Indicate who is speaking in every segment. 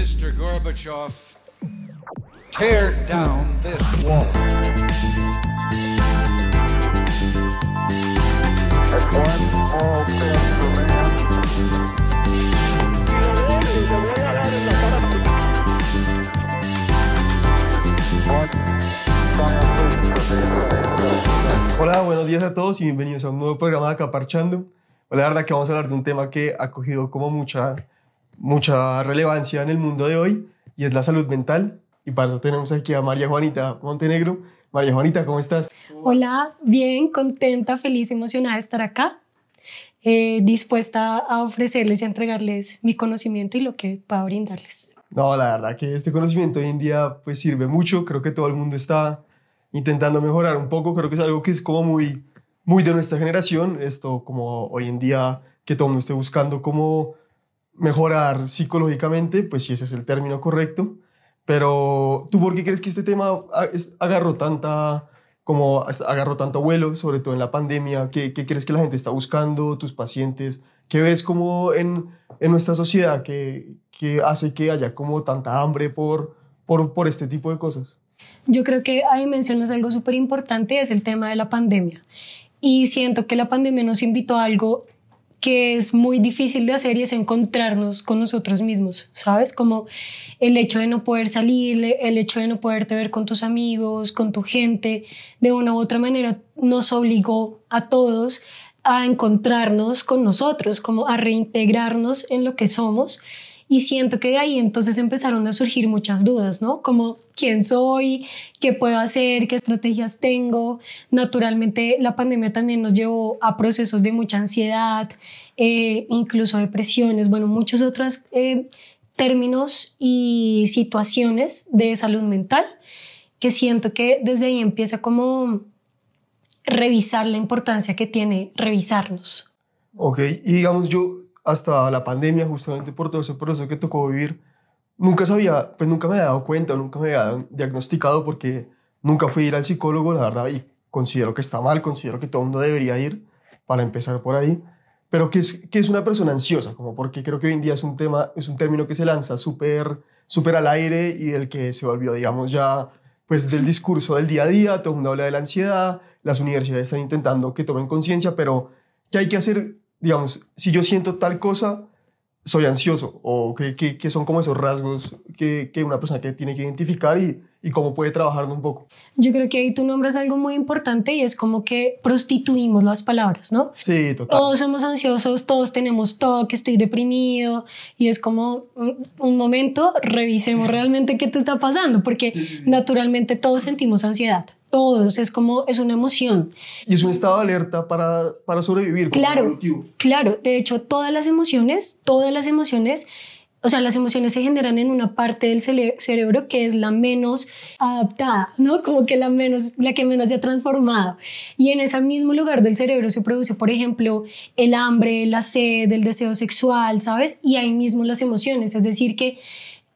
Speaker 1: Mr. Gorbachev, tear down this wall.
Speaker 2: Hola, buenos días a todos y bienvenidos a un nuevo programa de Acaparchando. La verdad que vamos a hablar de un tema que ha cogido como mucha, mucha relevancia en el mundo de hoy y es la salud mental. Y para eso tenemos aquí a María Juanita Montenegro. María Juanita, ¿cómo estás?
Speaker 3: Hola, bien, contenta, feliz, emocionada de estar acá, eh, dispuesta a ofrecerles y a entregarles mi conocimiento y lo que pueda brindarles.
Speaker 2: No, la verdad que este conocimiento hoy en día pues sirve mucho. Creo que todo el mundo está intentando mejorar un poco. Creo que es algo que es como muy, muy de nuestra generación. Esto como hoy en día que todo el mundo esté buscando cómo mejorar psicológicamente, pues si ese es el término correcto. Pero tú, ¿por qué crees que este tema agarró tanta como agarró tanto vuelo, sobre todo en la pandemia? ¿Qué, qué crees que la gente está buscando, tus pacientes? ¿Qué ves como en, en nuestra sociedad que, que hace que haya como tanta hambre por, por, por este tipo de cosas?
Speaker 3: Yo creo que ahí mencionas algo súper importante, es el tema de la pandemia. Y siento que la pandemia nos invitó a algo que es muy difícil de hacer y es encontrarnos con nosotros mismos, ¿sabes? Como el hecho de no poder salir, el hecho de no poderte ver con tus amigos, con tu gente, de una u otra manera nos obligó a todos a encontrarnos con nosotros, como a reintegrarnos en lo que somos. Y siento que de ahí entonces empezaron a surgir muchas dudas, ¿no? Como quién soy, qué puedo hacer, qué estrategias tengo. Naturalmente la pandemia también nos llevó a procesos de mucha ansiedad, eh, incluso depresiones, bueno, muchos otros eh, términos y situaciones de salud mental que siento que desde ahí empieza como revisar la importancia que tiene revisarnos.
Speaker 2: Ok, y digamos yo hasta la pandemia, justamente por todo ese proceso que tocó vivir, nunca sabía, pues nunca me había dado cuenta, nunca me había diagnosticado porque nunca fui a ir al psicólogo, la verdad, y considero que está mal, considero que todo el mundo debería ir, para empezar por ahí, pero que es, que es una persona ansiosa, como porque creo que hoy en día es un tema, es un término que se lanza súper súper al aire y del que se volvió, digamos, ya pues del discurso del día a día, todo el mundo habla de la ansiedad, las universidades están intentando que tomen conciencia, pero ¿qué hay que hacer? Digamos, si yo siento tal cosa, soy ansioso, o que, que, que son como esos rasgos que, que una persona que tiene que identificar y, y cómo puede trabajarlo un poco.
Speaker 3: Yo creo que ahí tú nombras algo muy importante y es como que prostituimos las palabras, ¿no?
Speaker 2: Sí, total.
Speaker 3: Todos somos ansiosos, todos tenemos todo, que estoy deprimido y es como un, momento, revisemos realmente qué te está pasando, porque naturalmente todos sentimos ansiedad, todos, es como, es una emoción.
Speaker 2: Y es un estado de alerta para, para sobrevivir.
Speaker 3: Claro, claro, de hecho todas las emociones, todas las emociones, o sea, las emociones se generan en una parte del cerebro que es la menos adaptada, ¿no? Como que la menos, la que menos se ha transformado. Y en ese mismo lugar del cerebro se produce, por ejemplo, el hambre, la sed, el deseo sexual, ¿sabes? Y ahí mismo las emociones, es decir, que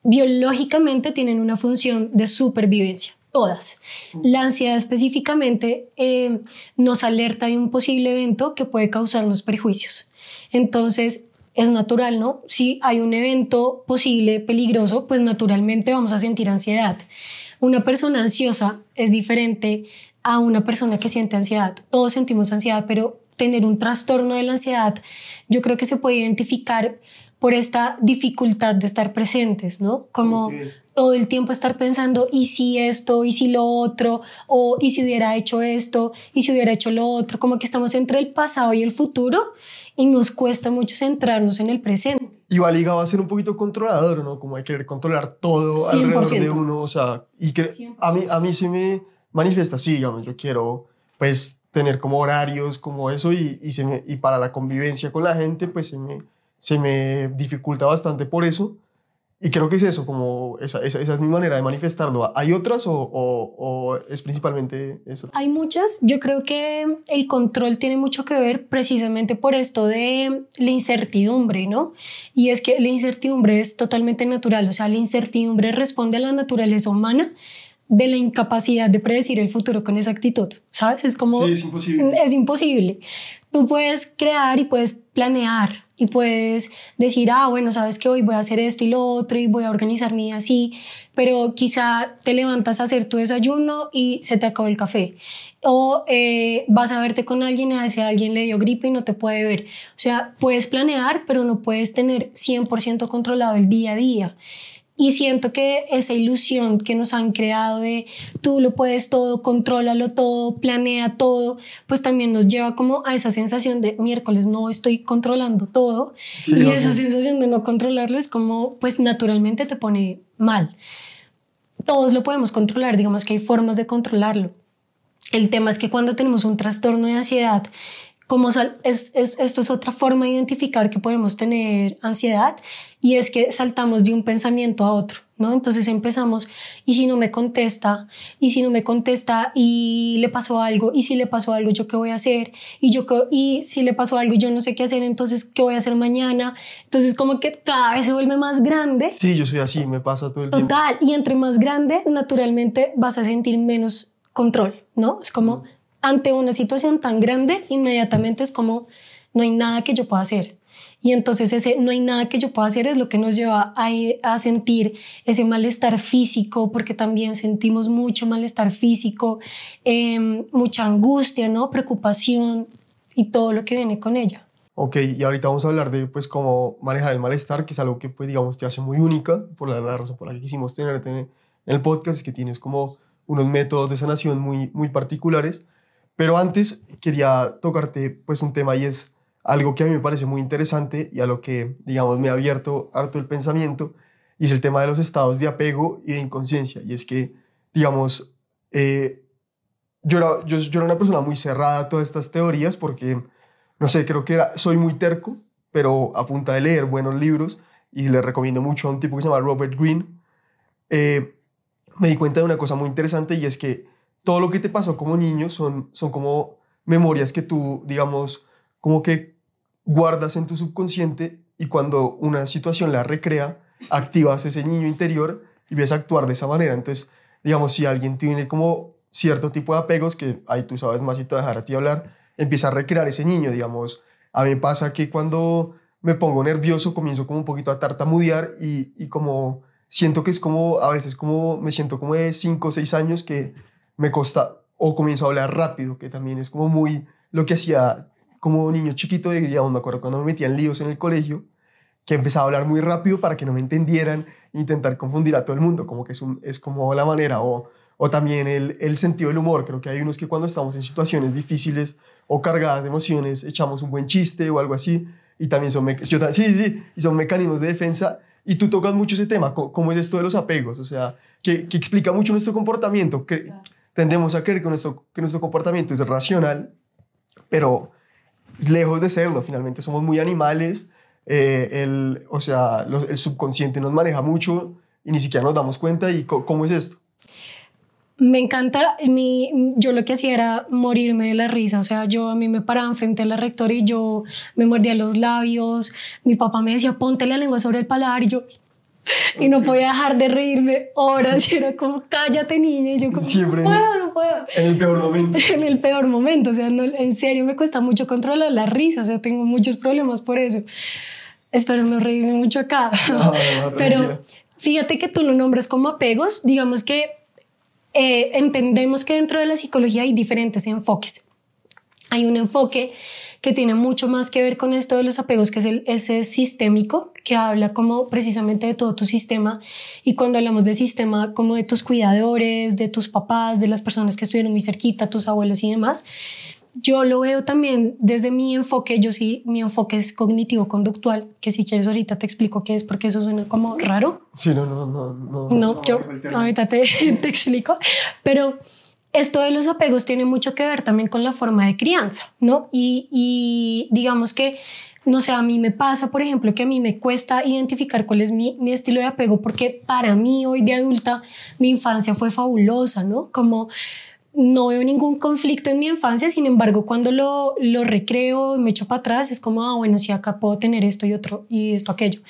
Speaker 3: biológicamente tienen una función de supervivencia. Todas. La ansiedad específicamente eh, nos alerta de un posible evento que puede causarnos perjuicios. Entonces, es natural, ¿no? Si hay un evento posible peligroso, pues naturalmente vamos a sentir ansiedad. Una persona ansiosa es diferente a una persona que siente ansiedad. Todos sentimos ansiedad, pero tener un trastorno de la ansiedad, yo creo que se puede identificar por esta dificultad de estar presentes, ¿no? Como. Todo el tiempo estar pensando, ¿y si esto? ¿Y si lo otro? ¿O y si hubiera hecho esto? ¿Y si hubiera hecho lo otro? Como que estamos entre el pasado y el futuro y nos cuesta mucho centrarnos en el presente.
Speaker 2: Y va ligado a ser un poquito controlador, ¿no? Como hay que querer controlar todo alrededor de
Speaker 3: 100%.
Speaker 2: uno, o sea, y que a mí, a mí se me manifiesta así, digamos, yo quiero, pues, tener como horarios, como eso, y, y, se me- y para la convivencia con la gente, pues, se me, se me dificulta bastante por eso, y creo que es eso, como, esa, esa, es mi manera de manifestarlo. ¿Hay otras o, o es principalmente eso?
Speaker 3: Hay muchas, yo creo que el control tiene mucho que ver precisamente por esto de la incertidumbre, ¿no? Y es que la incertidumbre es totalmente natural, o sea, la incertidumbre responde a la naturaleza humana de la incapacidad de predecir el futuro con exactitud, ¿sabes? Es como...
Speaker 2: Sí, es imposible.
Speaker 3: Es imposible. Tú puedes crear y puedes planear y puedes decir, ah, bueno, sabes que hoy voy a hacer esto y lo otro y voy a organizar mi día así, pero quizá te levantas a hacer tu desayuno y se te acabó el café. O eh, vas a verte con alguien y a ese alguien le dio gripe y no te puede ver. O sea, puedes planear, pero no puedes tener 100% controlado el día a día. Y siento que esa ilusión que nos han creado de tú lo puedes todo, contrólalo todo, planea todo, pues también nos lleva como a esa sensación de miércoles no estoy controlando todo.
Speaker 2: Sí,
Speaker 3: y esa sensación de no controlarlo es como, pues naturalmente te pone mal. Todos lo podemos controlar, digamos que hay formas de controlarlo. El tema es que cuando tenemos un trastorno de ansiedad, como sal- es, es- esto es otra forma de identificar que podemos tener ansiedad y es que saltamos de un pensamiento a otro, ¿no? Entonces empezamos, ¿y si no me contesta? ¿Y si no me contesta y le pasó algo? ¿Y si le pasó algo, yo qué voy a hacer? ¿Y, yo qué- y si le pasó algo yo no sé qué hacer, entonces qué voy a hacer mañana? Entonces como que cada vez se vuelve más grande
Speaker 2: Sí, yo soy así, me pasa todo el tiempo.
Speaker 3: Total, y entre más grande, naturalmente vas a sentir menos control, ¿no? Es como ante una situación tan grande, inmediatamente es como no hay nada que yo pueda hacer. Y entonces ese no hay nada que yo pueda hacer es lo que nos lleva a, a sentir ese malestar físico, porque también sentimos mucho malestar físico, em, mucha angustia, ¿no? Preocupación y todo lo que viene con ella.
Speaker 2: Ok, y ahorita vamos a hablar de pues cómo manejar el malestar, que es algo que pues digamos te hace muy única, por la, la razón por la que quisimos tenerte en el podcast, es que tienes como unos métodos de sanación muy, muy particulares. Pero antes quería tocarte pues un tema y es algo que a mí me parece muy interesante y a lo que digamos me ha abierto harto el pensamiento y es el tema de los estados de apego y de inconsciencia. Y es que digamos, eh, yo, era, yo, era una persona muy cerrada a todas estas teorías porque no sé, creo que era, soy muy terco, pero a punta de leer buenos libros, y le recomiendo mucho a un tipo que se llama Robert Greene, eh, me di cuenta de una cosa muy interesante y es que todo lo que te pasó como niño son, son como memorias que tú, digamos, como que guardas en tu subconsciente y cuando una situación la recrea, activas ese niño interior y ves a actuar de esa manera. Entonces, digamos, si alguien tiene como cierto tipo de apegos, que ahí tú sabes más y te voy a dejar a ti hablar, empieza a recrear ese niño, digamos. A mí pasa que cuando me pongo nervioso comienzo como un poquito a tartamudear y, y como siento que es como, a veces como me siento como de 5 o 6 años que me costa, o comienzo a hablar rápido, que también es como muy lo que hacía como niño chiquito, de, digamos, me acuerdo cuando me metía en líos en el colegio, que empezaba a hablar muy rápido para que no me entendieran, intentar confundir a todo el mundo, como que es, un, es como la manera, o, o también el, el sentido del humor, creo que hay unos que cuando estamos en situaciones difíciles o cargadas de emociones, echamos un buen chiste o algo así, y también son, yo, sí, sí, y son mecanismos de defensa, y tú tocas mucho ese tema, cómo es esto de los apegos, o sea, que, que explica mucho nuestro comportamiento, que tendemos a creer que nuestro, que nuestro comportamiento es racional, pero lejos de serlo, finalmente somos muy animales, eh, el, o sea, el subconsciente nos maneja mucho y ni siquiera nos damos cuenta y cómo es esto.
Speaker 3: Me encanta, yo lo que hacía era morirme de la risa, o sea, yo a mí me paraba frente a la rectora y yo me mordía los labios, mi papá me decía, ponte la lengua sobre el paladar y yo, y no podía dejar de reírme horas y era como, cállate niña, y yo como,
Speaker 2: Siempre.
Speaker 3: no puedo, no puedo.
Speaker 2: En el peor momento.
Speaker 3: En el peor momento, o sea, no, en serio me cuesta mucho controlar la risa, o sea, tengo muchos problemas por eso. Espero no reírme mucho acá.
Speaker 2: No,
Speaker 3: Pero fíjate que tú lo nombres como apegos, digamos que eh, entendemos que dentro de la psicología hay diferentes enfoques. Hay un enfoque que tiene mucho más que ver con esto de los apegos, que es el ese sistémico, que habla como precisamente de todo tu sistema. Y cuando hablamos de sistema, como de tus cuidadores, de tus papás, de las personas que estuvieron muy cerquita, tus abuelos y demás, yo lo veo también desde mi enfoque, yo sí, mi enfoque es cognitivo-conductual, que si quieres ahorita te explico qué es, porque eso suena como raro.
Speaker 2: Sí, no, no, no. No,
Speaker 3: No, yo
Speaker 2: el término.
Speaker 3: ahorita te, te explico, pero esto de los apegos tiene mucho que ver también con la forma de crianza, ¿no? Y, digamos que, no sé, a mí me pasa, por ejemplo, que a mí me cuesta identificar cuál es mi, estilo de apego, porque para mí hoy de adulta mi infancia fue fabulosa, ¿no? Como no veo ningún conflicto en mi infancia, sin embargo, cuando lo, lo recreo, me echo para atrás, es como, ah, bueno, sí, acá puedo tener esto y otro y esto, aquello.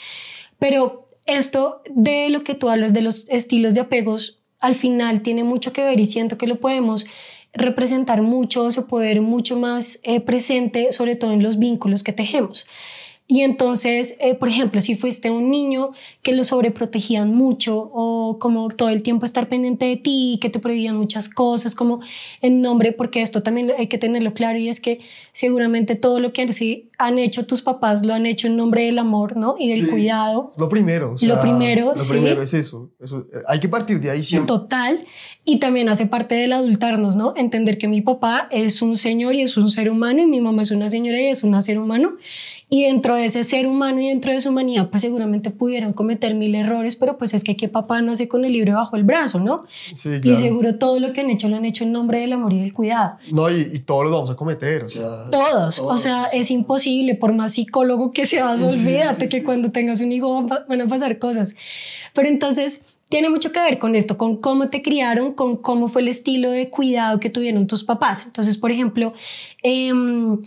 Speaker 3: Pero esto de lo que tú hablas de los estilos de apegos, al final tiene mucho que ver y siento que lo podemos representar mucho, puede ver mucho más eh, presente, sobre todo en los vínculos que tejemos. Y entonces, eh, por ejemplo, si fuiste un niño que lo sobreprotegían mucho o como todo el tiempo estar pendiente de ti, que te prohibían muchas cosas, como en nombre, porque esto también hay que tenerlo claro y es que seguramente todo lo que han hecho tus papás lo han hecho en nombre del amor, ¿no? Y del
Speaker 2: Sí.
Speaker 3: cuidado.
Speaker 2: Lo primero. o sea,
Speaker 3: Lo primero,
Speaker 2: Lo
Speaker 3: sí.
Speaker 2: primero es eso. eso eh, hay que partir de ahí siempre.
Speaker 3: Total. Y también hace parte del adultarnos, ¿no? Entender que mi papá es un señor y es un ser humano y mi mamá es una señora y es un ser humano. Y dentro de ese ser humano y dentro de su humanidad, pues seguramente pudieran cometer mil errores, pero pues es que qué papá nace con el libro bajo el brazo, ¿no?
Speaker 2: Sí,
Speaker 3: Y
Speaker 2: claro.
Speaker 3: seguro todo lo que han hecho lo han hecho en nombre del amor y del cuidado.
Speaker 2: No, y, y todos los vamos a cometer. O sea,
Speaker 3: Todos, o sea, es imposible, por más psicólogo que seas, olvídate que cuando tengas un hijo van a pasar cosas. Pero entonces tiene mucho que ver con esto, con cómo te criaron, con cómo fue el estilo de cuidado que tuvieron tus papás. Entonces, por ejemplo, em,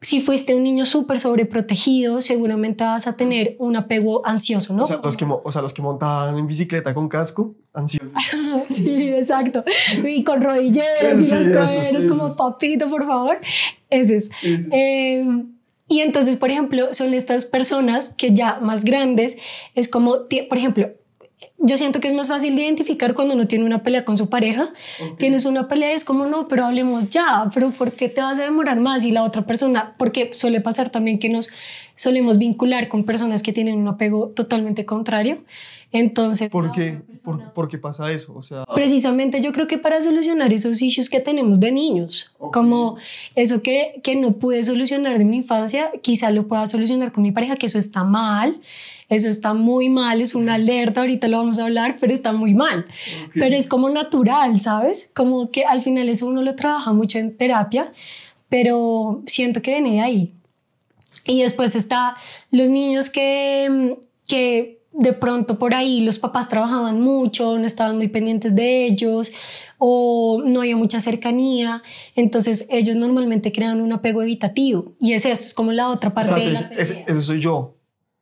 Speaker 3: si fuiste un niño súper sobreprotegido, seguramente vas a tener un apego ansioso, ¿no?
Speaker 2: o sea, los que, mo- o sea, los que montaban en bicicleta con casco, ansiosos.
Speaker 3: Sí, exacto. Y con rodilleras y
Speaker 2: eso,
Speaker 3: caderas,
Speaker 2: sí,
Speaker 3: como papito, por favor. Ese es. Eh, y entonces, por ejemplo, son estas personas que ya más grandes, es como, por ejemplo, yo siento que es más fácil de identificar cuando uno tiene una pelea con su pareja. Tienes una pelea y es como, no, pero hablemos ya, pero ¿por qué te vas a demorar más? Y la otra persona, porque suele pasar también que nos solemos vincular con personas que tienen un apego totalmente contrario. Entonces,
Speaker 2: ¿Por qué?
Speaker 3: persona-
Speaker 2: ¿Por, por qué pasa eso? O sea,
Speaker 3: Precisamente yo creo que para solucionar esos issues que tenemos de niños,
Speaker 2: Ok.
Speaker 3: como eso que, que no pude solucionar de mi infancia, quizá lo pueda solucionar con mi pareja, que eso está mal, eso está muy mal, es una alerta, ahorita lo vamos a hablar, pero está muy mal. Pero es como natural, ¿sabes? Como que al final eso uno lo trabaja mucho en terapia, pero siento que viene de ahí. Y después está los niños que, que de pronto por ahí los papás trabajaban mucho, no estaban muy pendientes de ellos o no había mucha cercanía. Entonces ellos normalmente crean un apego evitativo. Y es esto, es como la otra parte de la
Speaker 2: ese soy yo.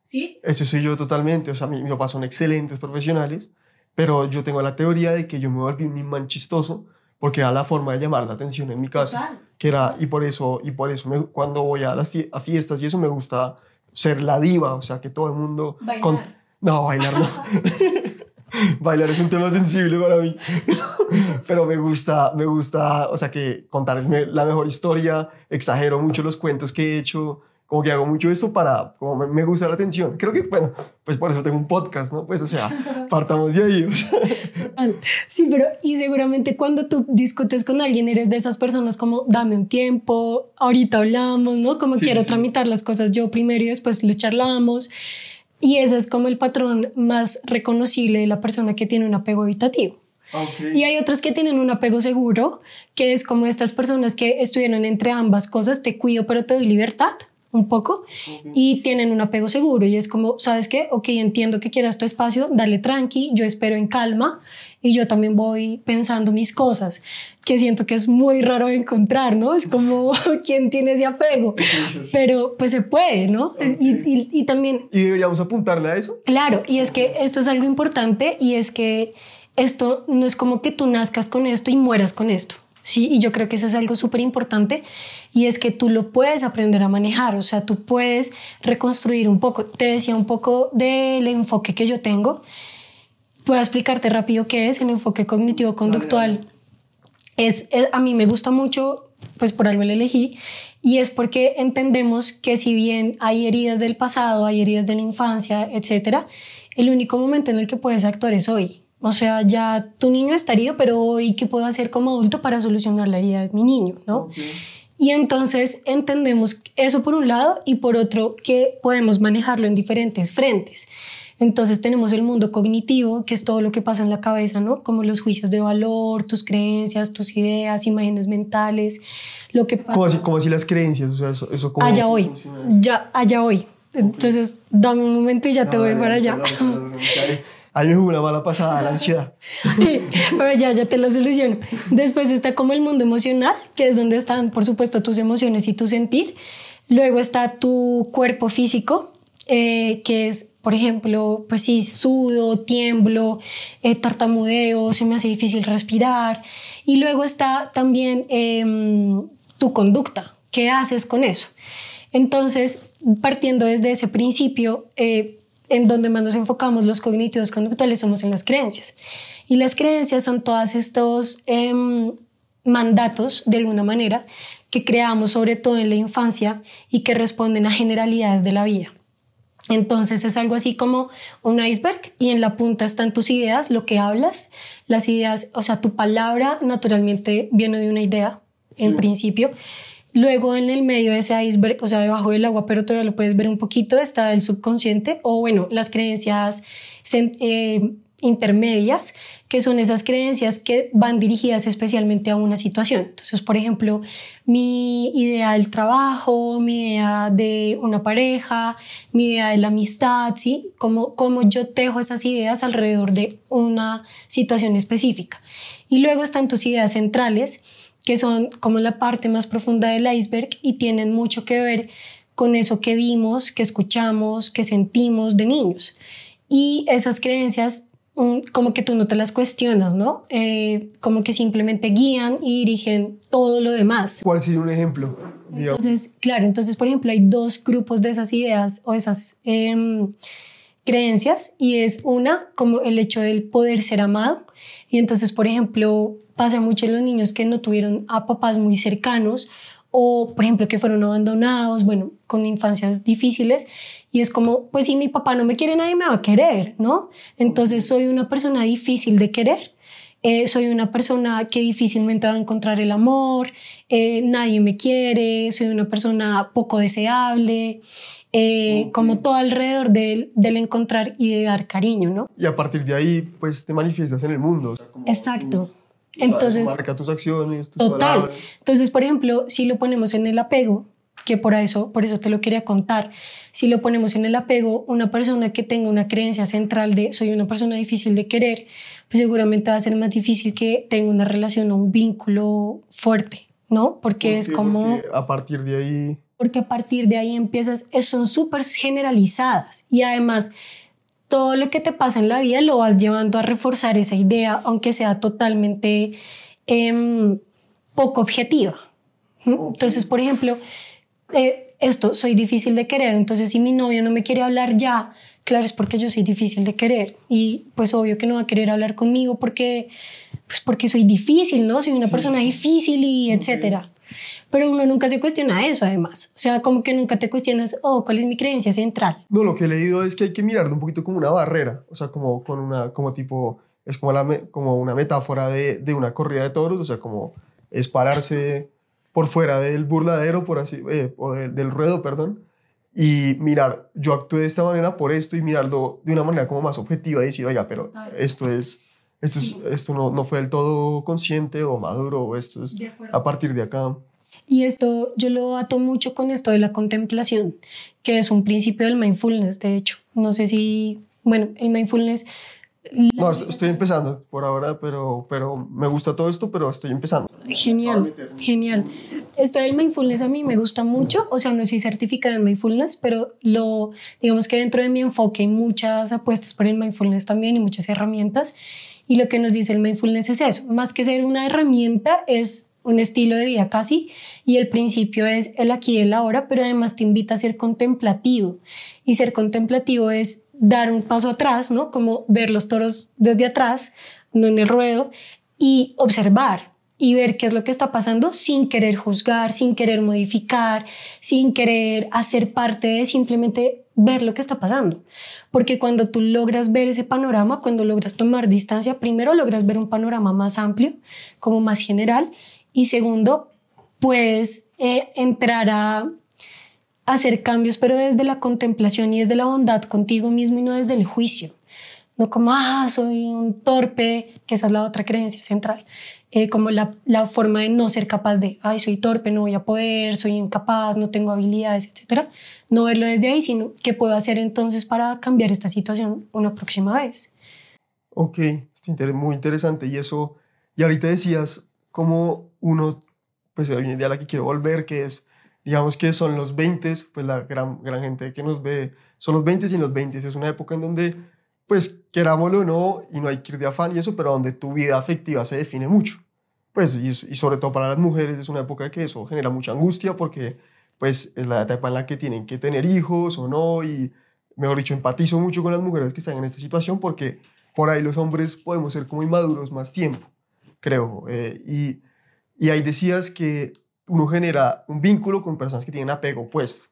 Speaker 3: ¿Sí?
Speaker 2: Ese soy yo totalmente. O sea, mi- mis papás son excelentes profesionales, pero yo tengo la teoría de que yo me volví un man chistoso porque era la forma de llamar la atención en mi casa.
Speaker 3: Total.
Speaker 2: Que era, y por eso, y por eso me- cuando voy a las fie- a fiestas y eso me gusta ser la diva, o sea, que todo el mundo...
Speaker 3: Bailar.
Speaker 2: no, bailar no. bailar es un tema sensible para mí. Pero me gusta, me gusta, o sea, que contar la mejor historia, exagero mucho los cuentos que he hecho, como que hago mucho esto para, como me, gusta la atención. Creo que, bueno, pues por eso tengo un podcast, ¿no? Pues, o sea, partamos de ahí. o sea.
Speaker 3: Sí, pero y seguramente cuando tú discutes con alguien eres de esas personas como dame un tiempo, ahorita hablamos, ¿no? Como
Speaker 2: Sí,
Speaker 3: quiero
Speaker 2: sí.
Speaker 3: tramitar las cosas yo primero y después lo charlamos. Y ese es como el patrón más reconocible de la persona que tiene un apego evitativo. Y hay otras que tienen un apego seguro, que es como estas personas que estuvieron entre ambas cosas, te cuido pero te doy libertad un poco y tienen un apego seguro y es como, ¿sabes qué? Ok, entiendo que quieras tu espacio, dale tranqui, yo espero en calma y yo también voy pensando mis cosas, que siento que es muy raro de encontrar, ¿no? Es como, ¿quién tiene ese apego? Pero pues se puede, ¿no? Y, y- y también
Speaker 2: Y deberíamos apuntarle a eso.
Speaker 3: Claro, y es que esto es algo importante y es que esto no es como que tú nazcas con esto y mueras con esto. Sí, y yo creo que eso es algo súper importante y es que tú lo puedes aprender a manejar, o sea, tú puedes reconstruir un poco. Te decía un poco del enfoque que yo tengo. Puedo explicarte rápido qué es el enfoque cognitivo-conductual. Es, eh, a mí me gusta mucho, pues por algo lo elegí, y es porque entendemos que si bien hay heridas del pasado, hay heridas de la infancia, etcétera, el único momento en el que puedes actuar es hoy. O sea, ya tu niño está herido, pero hoy, ¿qué puedo hacer como adulto para solucionar la herida de mi niño? ¿no? Y entonces entendemos eso por un lado y por otro que podemos manejarlo en diferentes frentes. Entonces tenemos el mundo cognitivo, que es todo lo que pasa en la cabeza, ¿no? Como los juicios de valor, tus creencias, tus ideas, imágenes mentales, lo que pasa.
Speaker 2: Como así, así las creencias, o sea, eso, eso.
Speaker 3: Allá hoy, ya, allá hoy. Entonces, dame un momento y ya te
Speaker 2: No,
Speaker 3: voy
Speaker 2: dale,
Speaker 3: para allá.
Speaker 2: perdón, perdón, me jugó una mala pasada la ansiedad.
Speaker 3: Pero ya, ya te lo soluciono. Después está como el mundo emocional, que es donde están, por supuesto, tus emociones y tu sentir. Luego está tu cuerpo físico, eh, que es Por ejemplo, pues si sudo, tiemblo, eh, tartamudeo, se me hace difícil respirar. Y luego está también em, tu conducta. ¿Qué haces con eso? Entonces, partiendo desde ese principio, eh, en donde más nos enfocamos los cognitivos conductuales somos en las creencias. Y las creencias son todos estos em, mandatos, de alguna manera, que creamos sobre todo en la infancia y que responden a generalidades de la vida. Entonces es algo así como un iceberg y en la punta están tus ideas, lo que hablas, las ideas, o sea, tu palabra naturalmente viene de una idea en principio. Luego en el medio de ese iceberg, o sea, debajo del agua, pero todavía lo puedes ver un poquito, está el subconsciente o bueno, las creencias eh, intermedias, que son esas creencias que van dirigidas especialmente a una situación. Entonces, por ejemplo, mi idea del trabajo, mi idea de una pareja, mi idea de la amistad, ¿sí? Como, como yo tejo esas ideas alrededor de una situación específica. Y luego están tus ideas centrales, que son como la parte más profunda del iceberg y tienen mucho que ver con eso que vimos, que escuchamos, que sentimos de niños. Y esas creencias como que tú no te las cuestionas, ¿no? Eh, como que simplemente guían y dirigen todo lo demás.
Speaker 2: ¿Cuál sería un ejemplo?
Speaker 3: Entonces, claro, entonces, por ejemplo, hay dos grupos de esas ideas o esas em, creencias y es una como el hecho del poder ser amado. Y entonces, por ejemplo, pasa mucho en los niños que no tuvieron a papás muy cercanos o, por ejemplo, que fueron abandonados, bueno, con infancias difíciles, y es como, pues si mi papá no me quiere, nadie me va a querer, ¿no? Entonces soy una persona difícil de querer, eh, soy una persona que difícilmente va a encontrar el amor, eh, nadie me quiere, soy una persona poco deseable, eh, como todo alrededor del, del, encontrar y de dar cariño, ¿no?
Speaker 2: Y a partir de ahí, pues te manifiestas en el mundo.
Speaker 3: Exacto. Entonces,
Speaker 2: marca tus acciones, tus
Speaker 3: total. Entonces, por ejemplo, si lo ponemos en el apego, que por eso, por eso te lo quería contar, si lo ponemos en el apego, una persona que tenga una creencia central de soy una persona difícil de querer, pues seguramente va a ser más difícil que tenga una relación o un vínculo fuerte, ¿no? Porque es como...
Speaker 2: Porque a partir de ahí...
Speaker 3: Porque a partir de ahí empiezas, son súper generalizadas y además todo lo que te pasa en la vida lo vas llevando a reforzar esa idea, aunque sea totalmente em, poco objetiva. Entonces, por ejemplo, eh, esto, soy difícil de querer, entonces si mi novio no me quiere hablar ya, claro, es porque yo soy difícil de querer y pues obvio que no va a querer hablar conmigo porque, pues porque soy difícil, ¿no? Soy una persona difícil y etcétera. Pero uno nunca se cuestiona eso, además. O sea, como que nunca te cuestionas, oh, ¿cuál es mi creencia central?
Speaker 2: No, lo que he leído es que hay que mirarlo un poquito como una barrera, o sea, como con una, como tipo, es como, la, como una metáfora de, de una corrida de toros, o sea, como es pararse por fuera del burladero, por así, eh, o del ruedo, perdón, y mirar, yo actué de esta manera por esto y mirarlo de una manera como más objetiva y decir, oiga, pero esto es, esto, es, esto no, no, fue del todo consciente o maduro, o esto es a partir de acá.
Speaker 3: Y esto yo lo ato mucho con esto de la contemplación, que es un principio del mindfulness, de hecho. No sé si, bueno, el mindfulness...
Speaker 2: No, estoy empezando por ahora, pero, pero me gusta todo esto, pero estoy empezando.
Speaker 3: Genial, genial. Esto del mindfulness a mí me gusta mucho, o sea, no soy certificada en mindfulness, pero lo, digamos que dentro de mi enfoque hay muchas apuestas por el mindfulness también y muchas herramientas. Y lo que nos dice el mindfulness es eso, más que ser una herramienta, es un estilo de vida casi, y el principio es el aquí y el ahora, pero además te invita a ser contemplativo. Y ser contemplativo es dar un paso atrás, ¿no? Como ver los toros desde atrás, no en el ruedo, y observar y ver qué es lo que está pasando sin querer juzgar, sin querer modificar, sin querer hacer parte de simplemente ver lo que está pasando. Porque cuando tú logras ver ese panorama, cuando logras tomar distancia, primero logras ver un panorama más amplio, como más general, y segundo, puedes eh, entrar a hacer cambios, pero desde la contemplación y desde la bondad contigo mismo y no desde el juicio. No como, ah, soy un torpe, que esa es la otra creencia central. Eh, como la, la, forma de no ser capaz de, ay, soy torpe, no voy a poder, soy incapaz, no tengo habilidades, etcétera. No verlo desde ahí, sino qué puedo hacer entonces para cambiar esta situación una próxima vez.
Speaker 2: Ok, muy interesante. Y eso, y ahorita decías, como uno, pues hay una idea a la que quiero volver, que es digamos que son los 20, pues la gran, gran gente que nos ve, son los 20 y en los 20 es una época en donde, pues querámoslo o no, y no hay que ir de afán y eso, pero donde tu vida afectiva se define mucho. Pues, y, y sobre todo para las mujeres es una época que eso genera mucha angustia porque, pues, es la etapa en la que tienen que tener hijos o no, y mejor dicho, empatizo mucho con las mujeres que están en esta situación porque por ahí los hombres podemos ser como inmaduros más tiempo, creo. Eh, y, y ahí decías que uno genera un vínculo con personas que tienen apego opuesto.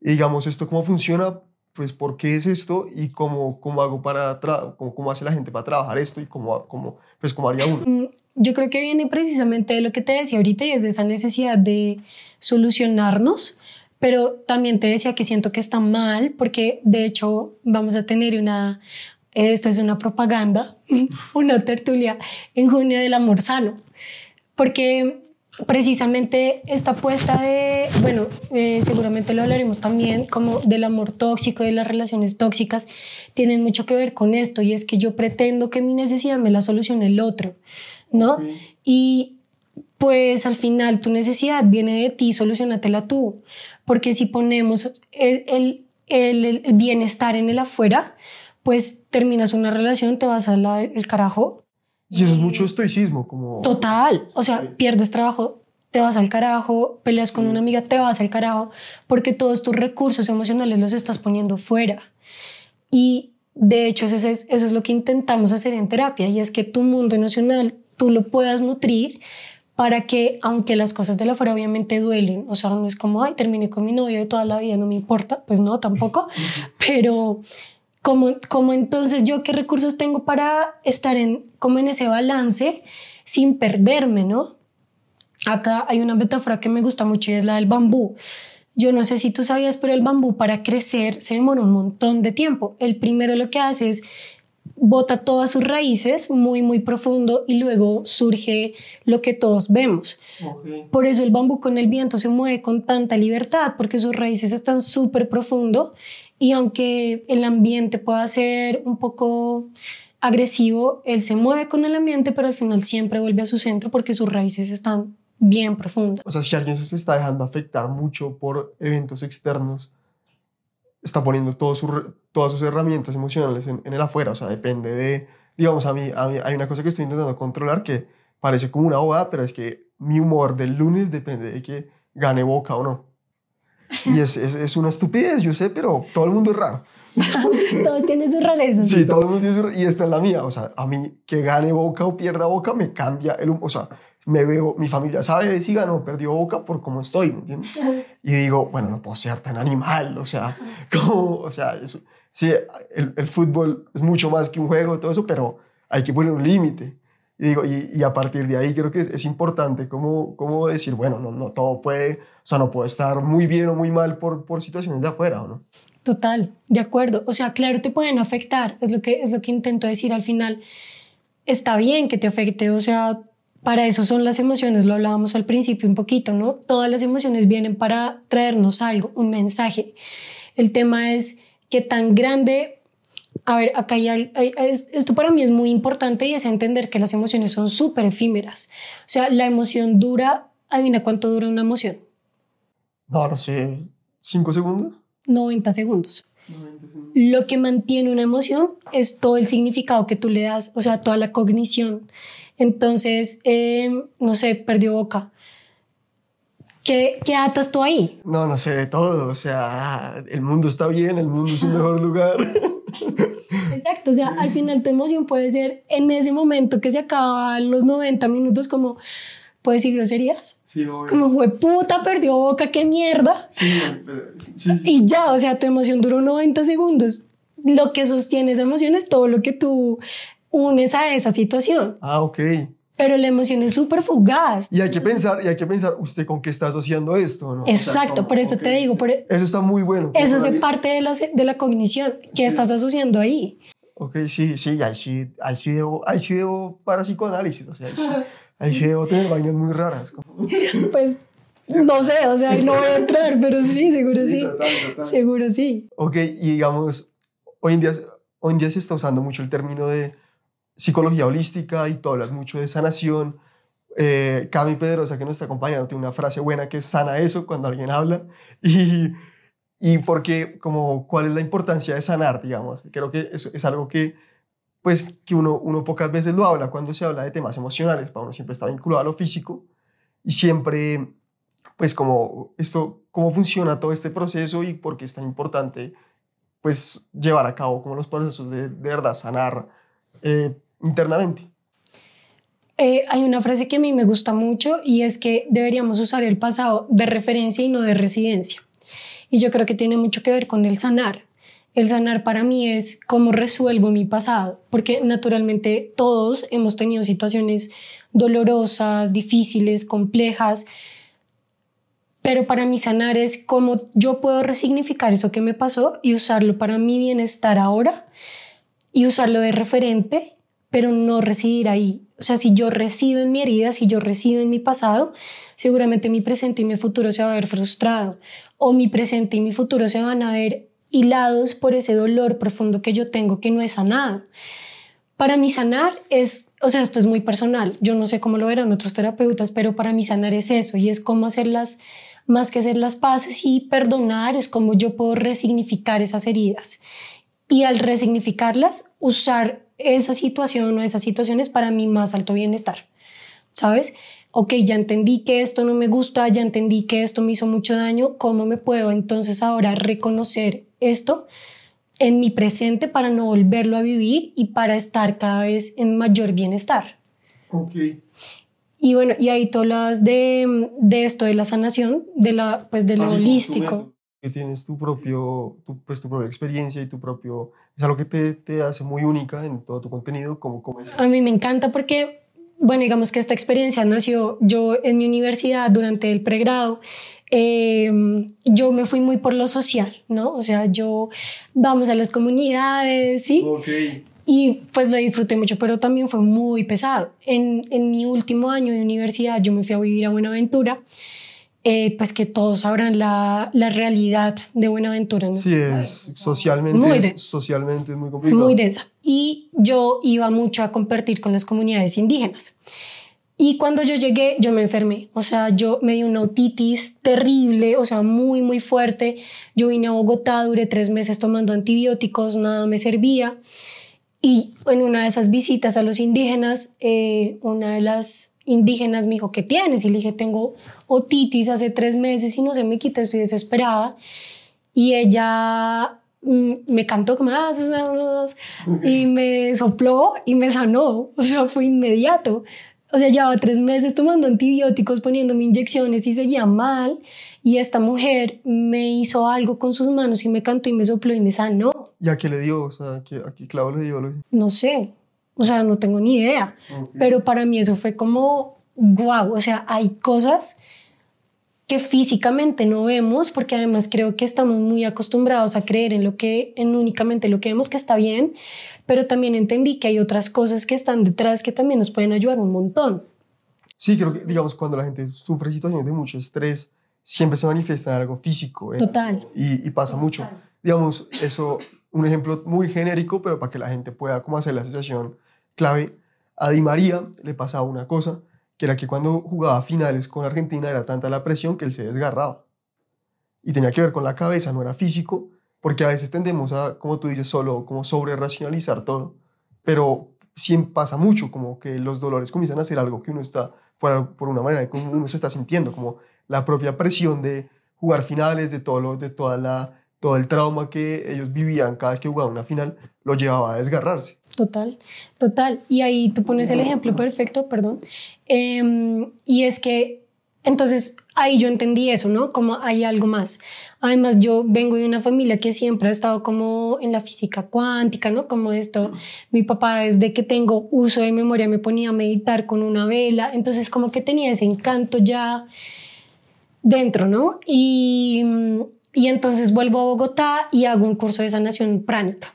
Speaker 2: Y digamos, ¿esto cómo funciona? Pues, ¿por qué es esto? Y cómo, cómo hago para, cómo, cómo, hace la gente para trabajar esto y cómo, cómo, pues, cómo haría uno.
Speaker 3: Yo creo que viene precisamente de lo que te decía ahorita y es de esa necesidad de solucionarnos, pero también te decía que siento que está mal porque de hecho vamos a tener una, esto es una propaganda, una tertulia en junio del amor sano, porque precisamente esta apuesta de, bueno, eh, seguramente lo hablaremos también, como del amor tóxico, de las relaciones tóxicas, tienen mucho que ver con esto y es que yo pretendo que mi necesidad me la solucione el otro, ¿no? Y pues al final tu necesidad viene de ti, solucionatela tú, porque si ponemos el, el, el, el bienestar en el afuera, pues terminas una relación, te vas al el carajo.
Speaker 2: Y eso es mucho estoicismo, como...
Speaker 3: Total, o sea, pierdes trabajo, te vas al carajo, peleas con una amiga, te vas al carajo, porque todos tus recursos emocionales los estás poniendo fuera. Y de hecho eso es, eso es lo que intentamos hacer en terapia, y es que tu mundo emocional tú lo puedas nutrir para que, aunque las cosas de la fuera obviamente duelen, o sea, no es como, ay, terminé con mi novio de toda la vida, no me importa, pues no, tampoco, pero como, entonces yo qué recursos tengo para estar en, como en ese balance sin perderme, ¿no? Acá hay una metáfora que me gusta mucho y es la del bambú. Yo no sé si tú sabías, pero el bambú para crecer se demora un montón de tiempo. El primero lo que hace es bota todas sus raíces muy, muy profundo y luego surge lo que todos vemos. Por eso el bambú con el viento se mueve con tanta libertad, porque sus raíces están súper profundo y aunque el ambiente pueda ser un poco agresivo, él se mueve con el ambiente, pero al final siempre vuelve a su centro porque sus raíces están bien profundas.
Speaker 2: O sea, si alguien se está dejando afectar mucho por eventos externos, está poniendo todas sus herramientas emocionales en, el afuera, o sea, depende de, digamos, a mí, a mí hay una cosa que estoy intentando controlar que parece como una bobada, pero es que mi humor del lunes depende de que gane boca o no. Y es, es, es, una estupidez, yo sé, pero todo el mundo es raro.
Speaker 3: Todos tienen sus rarezas.
Speaker 2: Sí, todo el mundo tiene sus Y esta es la mía. O sea, a mí que gane Boca o pierda Boca me cambia el O sea, me veo, mi familia sabe si ganó o perdió Boca por cómo estoy, ¿me entiendes? Y digo, bueno, no puedo ser tan animal. O sea, como, o sea, eso, sí, el, el fútbol es mucho más que un juego, todo eso, pero hay que poner un límite. Y, digo, y, y, a partir de ahí creo que es, es importante como, como decir, bueno, no, no todo puede, o sea, no puede estar muy bien o muy mal por, por situaciones de afuera, ¿o no?
Speaker 3: Total, de acuerdo. O sea, claro, te pueden afectar, es lo que, es lo que intento decir al final. Está bien que te afecte, o sea, para eso son las emociones, lo hablábamos al principio un poquito, ¿no? Todas las emociones vienen para traernos algo, un mensaje. El tema es qué tan grande a ver, acá hay, esto para mí es muy importante y es entender que las emociones son súper efímeras. O sea, la emoción dura, adivina cuánto dura una emoción.
Speaker 2: No, no sé, ¿cinco segundos?
Speaker 3: 90 segundos. Lo que mantiene una emoción es todo el significado que tú le das, o sea, toda la cognición. Entonces, eh, no sé, perdió boca. ¿Qué, ¿Qué, atas tú ahí?
Speaker 2: No, no sé, de todo. O sea, el mundo está bien, el mundo es un mejor lugar.
Speaker 3: Exacto, o sea, al final tu emoción puede ser en ese momento que se acaban los 90 minutos como, ¿puedes decir groserías?
Speaker 2: Sí, obvio.
Speaker 3: Como fue puta, perdió boca, qué mierda.
Speaker 2: Sí, sí,
Speaker 3: Y ya, o sea, tu emoción duró 90 segundos. Lo que sostiene esa emoción es todo lo que tú unes a esa situación.
Speaker 2: Ah, ok.
Speaker 3: Pero la emoción es súper fugaz.
Speaker 2: Y hay que pensar, y hay que pensar, ¿usted con qué está asociando esto? ¿no?
Speaker 3: Exacto, por eso te digo. Por,
Speaker 2: eso está muy bueno.
Speaker 3: Eso es parte de la, de la cognición. ¿Qué estás asociando ahí?
Speaker 2: Ok, sí, sí, ahí sí, ahí sí debo, ahí sí debo para psicoanálisis, o sea, ahí sí, ahí sí debo tener vainas muy raras. Como...
Speaker 3: Pues, no sé, o sea, no voy a entrar, pero sí, seguro sí. sí. Total, total. Seguro sí.
Speaker 2: Ok, y digamos, hoy en, día, hoy en día se está usando mucho el término de psicología holística y tú hablas mucho de sanación. Eh, Cami Pedrosa, que nos está acompañando, tiene una frase buena que es sana eso cuando alguien habla. Y, y porque, como, ¿cuál es la importancia de sanar, digamos? Creo que es, es algo que, pues, que uno, uno pocas veces lo habla cuando se habla de temas emocionales, para uno siempre está vinculado a lo físico y siempre, pues, como esto, cómo funciona todo este proceso y por qué es tan importante, pues, llevar a cabo como los procesos de, de verdad sanar eh, internamente.
Speaker 3: Eh, hay una frase que a mí me gusta mucho y es que deberíamos usar el pasado de referencia y no de residencia. Y yo creo que tiene mucho que ver con el sanar. El sanar para mí es cómo resuelvo mi pasado, porque naturalmente todos hemos tenido situaciones dolorosas, difíciles, complejas, pero para mí sanar es cómo yo puedo resignificar eso que me pasó y usarlo para mi bienestar ahora y usarlo de referente, pero no residir ahí. O sea, si yo resido en mi herida, si yo resido en mi pasado, seguramente mi presente y mi futuro se va a ver frustrado o mi presente y mi futuro se van a ver hilados por ese dolor profundo que yo tengo que no es sanado. Para mí sanar es, o sea, esto es muy personal, yo no sé cómo lo verán otros terapeutas, pero para mí sanar es eso y es cómo hacerlas, más que hacer las paces y perdonar, es cómo yo puedo resignificar esas heridas. Y al resignificarlas, usar esa situación o esas situaciones para mi más alto bienestar, ¿sabes? Ok, ya entendí que esto no me gusta, ya entendí que esto me hizo mucho daño, ¿cómo me puedo entonces ahora reconocer esto en mi presente para no volverlo a vivir y para estar cada vez en mayor bienestar?
Speaker 2: Ok.
Speaker 3: Y bueno, y ahí tú hablas de, de esto, de la sanación, de, la, pues de lo
Speaker 2: Así tú
Speaker 3: holístico.
Speaker 2: Que tienes tu propio, tu, pues tu propia experiencia y tu propio, es algo que te, te hace muy única en todo tu contenido, como, como es.
Speaker 3: A mí me encanta porque, bueno, digamos que esta experiencia nació yo en mi universidad durante el pregrado. eh, yo me fui muy por lo social, ¿no? O sea, yo vamos a las comunidades, ¿sí?
Speaker 2: Ok.
Speaker 3: Y pues lo disfruté mucho, pero también fue muy pesado. En, en mi último año de universidad yo me fui a vivir a Buenaventura, eh, pues que todos sabrán la, la realidad de Buenaventura. ¿no?
Speaker 2: Sí, es socialmente,
Speaker 3: Muy
Speaker 2: es-
Speaker 3: de-
Speaker 2: socialmente es muy complicado.
Speaker 3: muy densa. Y yo iba mucho a compartir con las comunidades indígenas. Y cuando yo llegué, yo me enfermé. O sea, yo me di una otitis terrible, o sea, muy, muy fuerte. Yo vine a Bogotá, duré tres meses tomando antibióticos, nada me servía. Y en una de esas visitas a los indígenas, eh, una de las indígenas me dijo, ¿qué tienes? Y le dije, tengo otitis hace tres meses y no se me quita, estoy desesperada. Y ella mm, me cantó como "Ah, y me sopló y me sanó, o sea, fue inmediato. O sea, llevaba tres meses tomando antibióticos, poniéndome inyecciones y seguía mal. Y esta mujer me hizo algo con sus manos y me cantó y me sopló y me sanó.
Speaker 2: ¿Y a qué le dio? O sea, ¿a qué, a qué clavo le dio?
Speaker 3: No sé, o sea, no tengo ni idea.
Speaker 2: Ok.
Speaker 3: Pero para mí eso fue como, wow, o sea, hay cosas que físicamente no vemos, porque además creo que estamos muy acostumbrados a creer en lo que, en únicamente lo que vemos que está bien, pero también entendí que hay otras cosas que están detrás que también nos pueden ayudar un montón.
Speaker 2: Sí, creo que, digamos, cuando la gente sufre situaciones de mucho estrés, siempre se manifiesta en algo físico. ¿eh?
Speaker 3: Total.
Speaker 2: Y, y pasa mucho. Digamos, eso, un ejemplo muy genérico, pero para que la gente pueda como hacer la asociación clave. A Di María le pasaba una cosa, que era que cuando jugaba finales con Argentina era tanta la presión que él se desgarraba. Y tenía que ver con la cabeza, no era físico, porque a veces tendemos a, como tú dices, solo como sobre racionalizar todo. Pero sí pasa mucho, como que los dolores comienzan a ser algo que uno está, por, por una manera cómo uno se está sintiendo, como la propia presión de jugar finales, de todo, lo, de toda la, todo el trauma que ellos vivían cada vez que jugaban una final, lo llevaba a desgarrarse.
Speaker 3: Total, total. Y ahí tú pones el ejemplo perfecto, perdón. Em, y es que, entonces, ahí yo entendí eso, ¿no? Como hay algo más. Además, yo vengo de una familia que siempre ha estado como en la física cuántica, ¿no? Como esto, mi papá desde que tengo uso de memoria me ponía a meditar con una vela, entonces como que tenía ese encanto ya dentro, ¿no? Y, y entonces vuelvo a Bogotá y hago un curso de sanación pránica.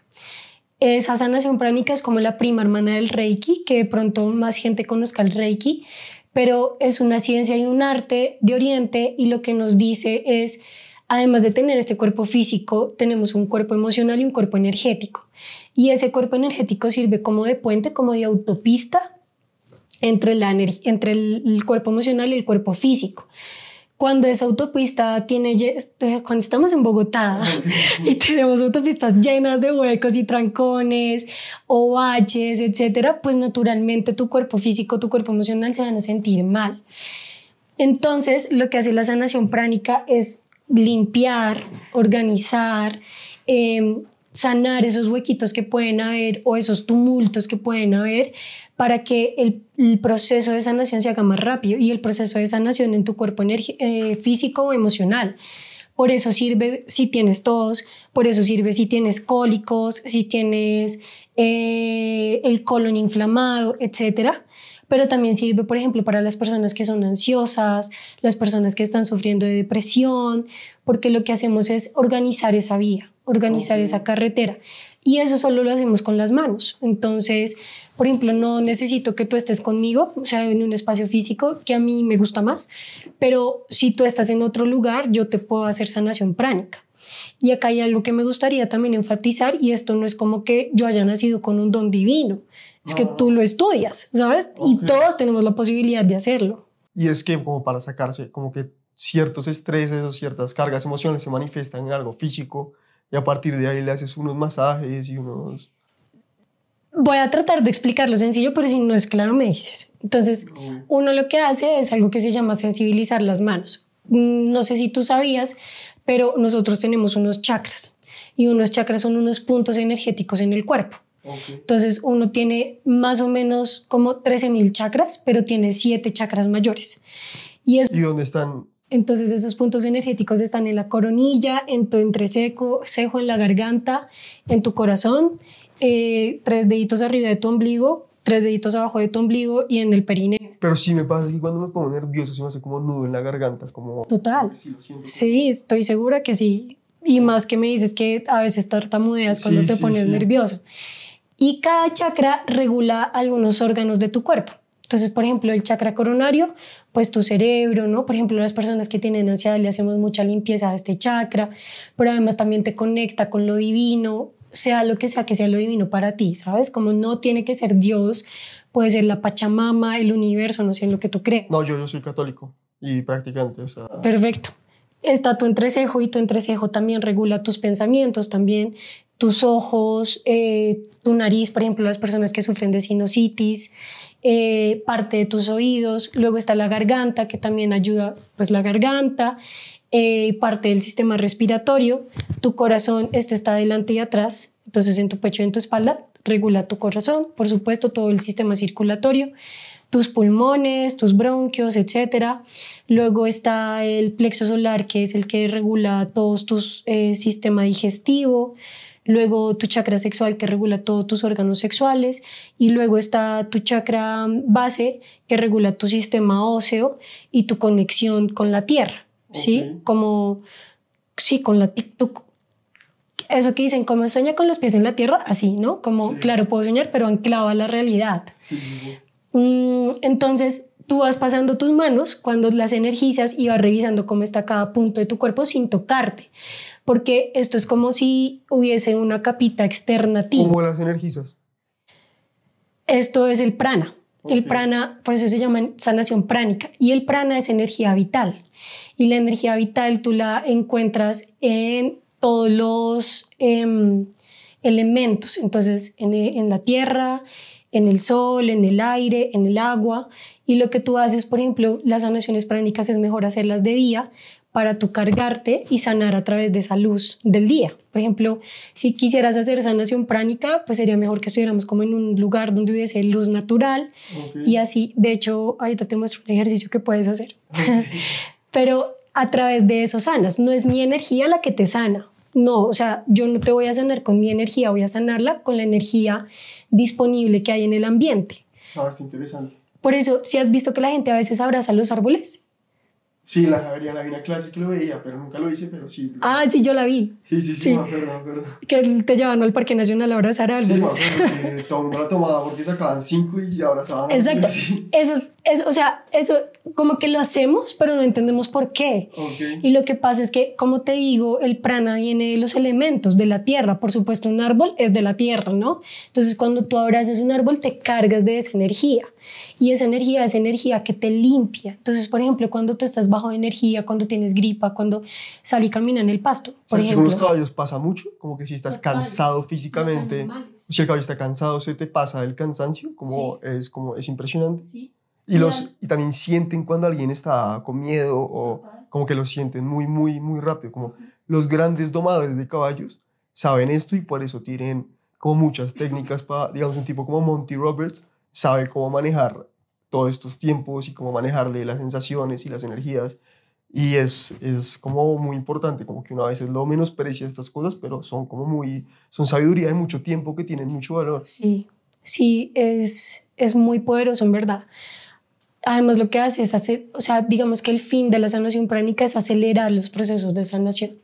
Speaker 3: Esa sanación pránica es como la prima hermana del Reiki, que de pronto más gente conozca el Reiki, pero es una ciencia y un arte de Oriente y lo que nos dice es, además de tener este cuerpo físico, tenemos un cuerpo emocional y un cuerpo energético. Y ese cuerpo energético sirve como de puente, como de autopista entre, la entre el, cuerpo emocional y el cuerpo físico cuando esa autopista tiene, cuando estamos en Bogotá y tenemos autopistas llenas de huecos y trancones o baches, etcétera, pues naturalmente tu cuerpo físico, tu cuerpo emocional se van a sentir mal. Entonces, lo que hace la sanación pránica es limpiar, organizar, em, sanar esos huequitos que pueden haber o esos tumultos que pueden haber para que el, proceso de sanación se haga más rápido y el proceso de sanación en tu cuerpo eh, físico o emocional. Por eso sirve si tienes tos, por eso sirve si tienes cólicos, si tienes eh, el colon inflamado, etcétera pero también sirve, por ejemplo, para las personas que son ansiosas, las personas que están sufriendo de depresión, porque lo que hacemos es organizar esa vía, organizar esa carretera. Y eso solo lo hacemos con las manos. Entonces, por ejemplo, no necesito que tú estés conmigo, o sea, en un espacio físico que a mí me gusta más, pero si tú estás en otro lugar, yo te puedo hacer sanación pránica. Y acá hay algo que me gustaría también enfatizar, y esto no es como que yo haya nacido con un don divino, es que tú lo estudias, ¿sabes? Y todos tenemos la posibilidad de hacerlo.
Speaker 2: Y es que como para sacarse, como que ciertos estreses o ciertas cargas emocionales se manifiestan en algo físico y a partir de ahí le haces unos masajes y unos...
Speaker 3: Voy a tratar de explicarlo sencillo, pero si no es claro me dices. Entonces, uno lo que hace es algo que se llama sensibilizar las manos. Mm, no sé si tú sabías, pero nosotros tenemos unos chakras y unos chakras son unos puntos energéticos en el cuerpo. Entonces uno tiene más o menos como 13.000 chakras, pero tiene 7 chakras mayores.
Speaker 2: ¿Y, es, ¿Y dónde están?
Speaker 3: Entonces esos puntos energéticos están en la coronilla, en tu entrecejo, cejo en la garganta, en tu corazón, eh, tres deditos arriba de tu ombligo, tres deditos abajo de tu ombligo y en el perineo.
Speaker 2: Pero sí me pasa que cuando me pongo nervioso se me hace como nudo en la garganta, como...
Speaker 3: Total. Sí, estoy segura que sí. Y más que me dices que a veces tartamudeas cuando te pones nervioso y cada chakra regula algunos órganos de tu cuerpo. Entonces, por ejemplo, el chakra coronario, pues tu cerebro, ¿no? Por ejemplo, las personas que tienen ansiedad le hacemos mucha limpieza a este chakra, pero además también te conecta con lo divino, sea lo que sea que sea lo divino para ti, ¿sabes? Como no tiene que ser Dios, puede ser la Pachamama, el universo, no sé en lo que tú crees.
Speaker 2: No, yo, yo soy católico y practicante, o sea...
Speaker 3: Perfecto. Está tu entrecejo y tu entrecejo también regula tus pensamientos, también tus ojos, eh, tu nariz, por ejemplo, las personas que sufren de sinusitis, eh, parte de tus oídos, luego está la garganta, que también ayuda, pues la garganta, eh, parte del sistema respiratorio, tu corazón, este está adelante y atrás, entonces en tu pecho y en tu espalda regula tu corazón, por supuesto, todo el sistema circulatorio, tus pulmones, tus bronquios, etc. Luego está el plexo solar, que es el que regula todos tus eh, sistema digestivo, luego tu chakra sexual que regula todos tus órganos sexuales. Y luego está tu chakra base que regula tu sistema óseo y tu conexión con la tierra, ¿sí? Como, sí, con la... eso que dicen, como sueña con los pies en la tierra, así, ¿no? Como, claro, puedo soñar, pero anclado a la realidad. Mm, entonces, tú vas pasando tus manos cuando las energizas y vas revisando cómo está cada punto de tu cuerpo sin tocarte porque esto es como si hubiese una capita externa a ti.
Speaker 2: ¿Cómo las energizas?
Speaker 3: Esto es el prana. El prana, por eso se llama sanación pránica. Y el prana es energía vital. Y la energía vital tú la encuentras en todos los em, elementos. Entonces, en, en, la tierra, en el sol, en el aire, en el agua. Y lo que tú haces, por ejemplo, las sanaciones pránicas es mejor hacerlas de día para tu cargarte y sanar a través de esa luz del día. Por ejemplo, si quisieras hacer sanación pránica, pues sería mejor que estuviéramos como en un lugar donde hubiese luz natural y así, de hecho, ahorita te muestro un ejercicio que puedes hacer. Pero a través de eso sanas, no es mi energía la que te sana. No, o sea, yo no te voy a sanar con mi energía, voy a sanarla con la energía disponible que hay en el ambiente.
Speaker 2: Ah, es interesante.
Speaker 3: Por eso, si has visto que la gente a veces abraza los árboles,
Speaker 2: Sí, la Javeriana vi una clase que lo veía, pero nunca lo hice, pero sí.
Speaker 3: Ah, sí, yo la vi.
Speaker 2: Sí, sí, sí, perdón, perdón.
Speaker 3: Que te llevaban al Parque Nacional a abrazar árboles.
Speaker 2: Sí, que todo el mundo la tomaba porque sacaban cinco y abrazaban.
Speaker 3: Exacto. Eso es, o sea, eso como que lo hacemos, pero no entendemos por qué. Okay. Y lo que pasa es que, como te digo, el prana viene de los elementos, de la tierra. Por supuesto, un árbol es de la tierra, ¿no? Entonces, cuando tú abrazas un árbol, te cargas de esa energía. Y esa energía es energía que te limpia. Entonces, por ejemplo, cuando tú estás bajo energía, cuando tienes gripa, cuando sal y camina en el pasto, por
Speaker 2: ¿Sabes que
Speaker 3: ejemplo.
Speaker 2: con los caballos pasa mucho? Como que si estás
Speaker 3: Total.
Speaker 2: cansado físicamente, si el caballo está cansado, se te pasa el cansancio, como es como es impresionante.
Speaker 3: Sí.
Speaker 2: Y, los,
Speaker 3: al-
Speaker 2: y también sienten cuando alguien está con miedo o
Speaker 3: Total.
Speaker 2: como que lo sienten muy, muy, muy rápido. Como los grandes domadores de caballos saben esto y por eso tienen como muchas técnicas para, digamos, un tipo como Monty Roberts sabe cómo manejar todos estos tiempos y cómo manejarle las sensaciones y las energías. Y es, es como muy importante, como que uno a veces lo menosprecia estas cosas, pero son como muy, son sabiduría de mucho tiempo que tienen mucho valor.
Speaker 3: Sí, sí, es, es muy poderoso en verdad. Además, lo que hace es hacer, o sea, digamos que el fin de la sanación pránica es acelerar los procesos de sanación.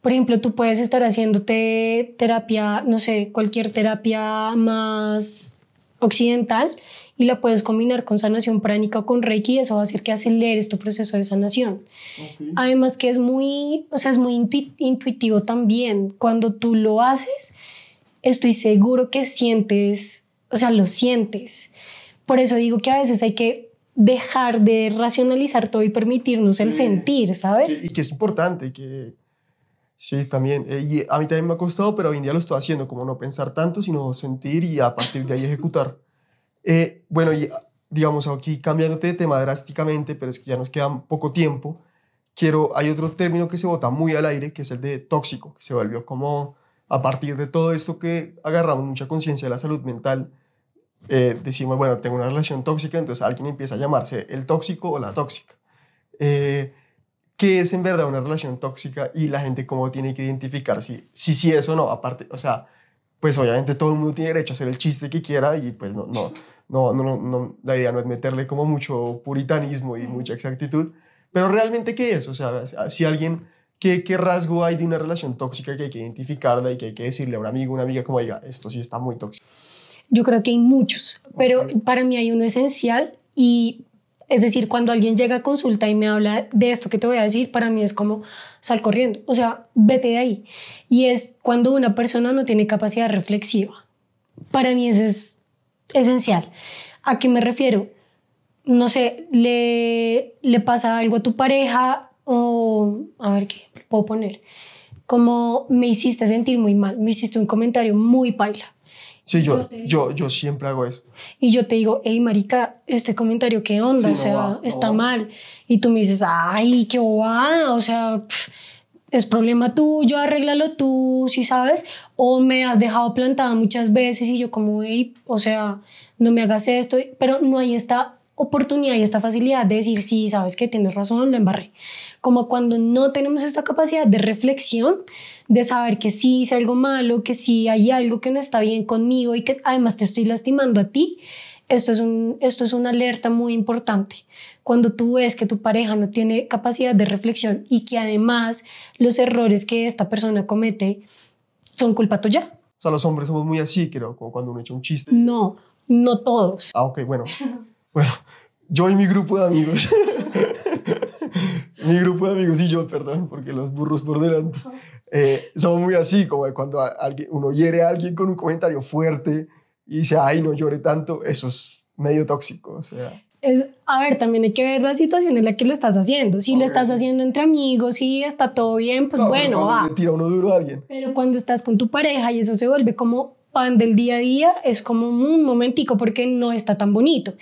Speaker 3: Por ejemplo, tú puedes estar haciéndote terapia, no sé, cualquier terapia más occidental y la puedes combinar con sanación pránica o con Reiki y eso va a hacer que aceleres tu proceso de sanación. Además que es muy, o sea, es muy intu- intuitivo también. Cuando tú lo haces, estoy seguro que sientes, o sea, lo sientes. Por eso digo que a veces hay que dejar de racionalizar todo y permitirnos el sentir, ¿sabes?
Speaker 2: Que- y que es importante, que sí, también. eh, y a mí también me ha costado, pero hoy en día lo estoy haciendo, como no pensar tanto, sino sentir y a partir de ahí ejecutar. Eh, bueno, y digamos aquí cambiándote de tema drásticamente, pero es que ya nos queda poco tiempo, quiero, hay otro término que se bota muy al aire, que es el de tóxico, que se volvió como a partir de todo esto que agarramos mucha conciencia de la salud mental, eh, decimos, bueno, tengo una relación tóxica, entonces alguien empieza a llamarse el tóxico o la tóxica. Eh, ¿Qué es en verdad una relación tóxica y la gente cómo tiene que identificar si sí si, es o no? Aparte, o sea, pues obviamente todo el mundo tiene derecho a hacer el chiste que quiera y pues no, no, no, no, no, la idea no es meterle como mucho puritanismo y mucha exactitud, pero realmente ¿qué es? O sea, si alguien, ¿qué, qué rasgo hay de una relación tóxica que hay que identificarla y que hay que decirle a un amigo, una amiga como diga, esto sí está muy tóxico?
Speaker 3: Yo creo que hay muchos, pero
Speaker 2: Ok.
Speaker 3: para mí hay uno esencial y es decir, cuando alguien llega a consulta y me habla de esto que te voy a decir, para mí es como sal corriendo, o sea, vete de ahí. Y es cuando una persona no tiene capacidad reflexiva. Para mí eso es esencial. ¿A qué me refiero? No sé, le, le pasa algo a tu pareja o, a ver qué puedo poner, como me hiciste sentir muy mal, me hiciste un comentario muy paila.
Speaker 2: Sí,
Speaker 3: Yo
Speaker 2: yo, yo, siempre hago eso.
Speaker 3: Y yo te digo, hey, marica, este comentario, ¿qué onda?
Speaker 2: Sí,
Speaker 3: o sea,
Speaker 2: no va,
Speaker 3: está mal. Y tú me dices, ay, qué bobada, o sea, pf, es problema tuyo, arréglalo tú, si sabes. O me has dejado plantada muchas veces y yo como, hey, o sea, no me hagas esto. Pero no hay esta oportunidad y esta facilidad de decir, sí, sabes que tienes razón, lo embarré. Como cuando no tenemos esta capacidad de reflexión, de saber que sí hice algo malo, que sí hay algo que no está bien conmigo y que además te estoy lastimando a ti, esto es, un, esto es una alerta muy importante. Cuando tú ves que tu pareja no tiene capacidad de reflexión y que además los errores que esta persona comete son culpa tuya.
Speaker 2: O sea, los hombres somos muy así, creo, como cuando uno echa un chiste.
Speaker 3: No, no todos.
Speaker 2: Ah, ok, bueno. Bueno, yo y mi grupo de amigos. mi grupo de amigos y yo, perdón, porque los burros por delante. eh, somos muy así, como cuando alguien, uno hiere a alguien con un comentario fuerte y dice, ay, no llore tanto, eso es medio tóxico. O sea,
Speaker 3: Es, a ver, también hay que ver la situación en la que lo estás haciendo. Si lo
Speaker 2: Ok.
Speaker 3: estás haciendo entre amigos y está todo bien, pues
Speaker 2: no,
Speaker 3: bueno, va.
Speaker 2: le tira uno duro a alguien.
Speaker 3: Pero cuando estás con tu pareja y eso se vuelve como pan del día a día, es como un momentico porque no está tan bonito.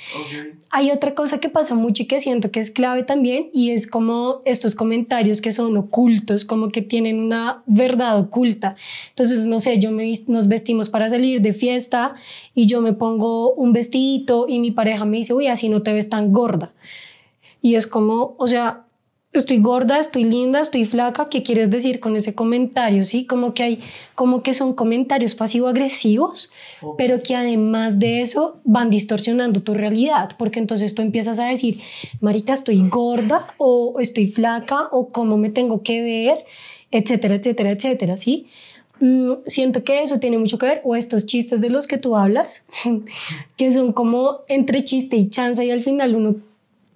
Speaker 3: Hay otra cosa que pasa mucho y que siento que es clave también y es como estos comentarios que son ocultos, como que tienen una verdad oculta. Entonces, no sé, yo me nos vestimos para salir de fiesta y yo me pongo un vestidito y mi pareja me dice, uy, así no te ves tan gorda. Y es como, o sea, estoy gorda, estoy linda, estoy flaca, ¿qué quieres decir con ese comentario? Sí, como que hay, como que son comentarios pasivo-agresivos, pero que además de eso van distorsionando tu realidad, porque entonces tú empiezas a decir, marica, estoy gorda o estoy flaca o cómo me tengo que ver, etcétera, etcétera, etcétera, ¿sí? Mm, siento que eso tiene mucho que ver, o estos chistes de los que tú hablas, que son como entre chiste y chanza y al final uno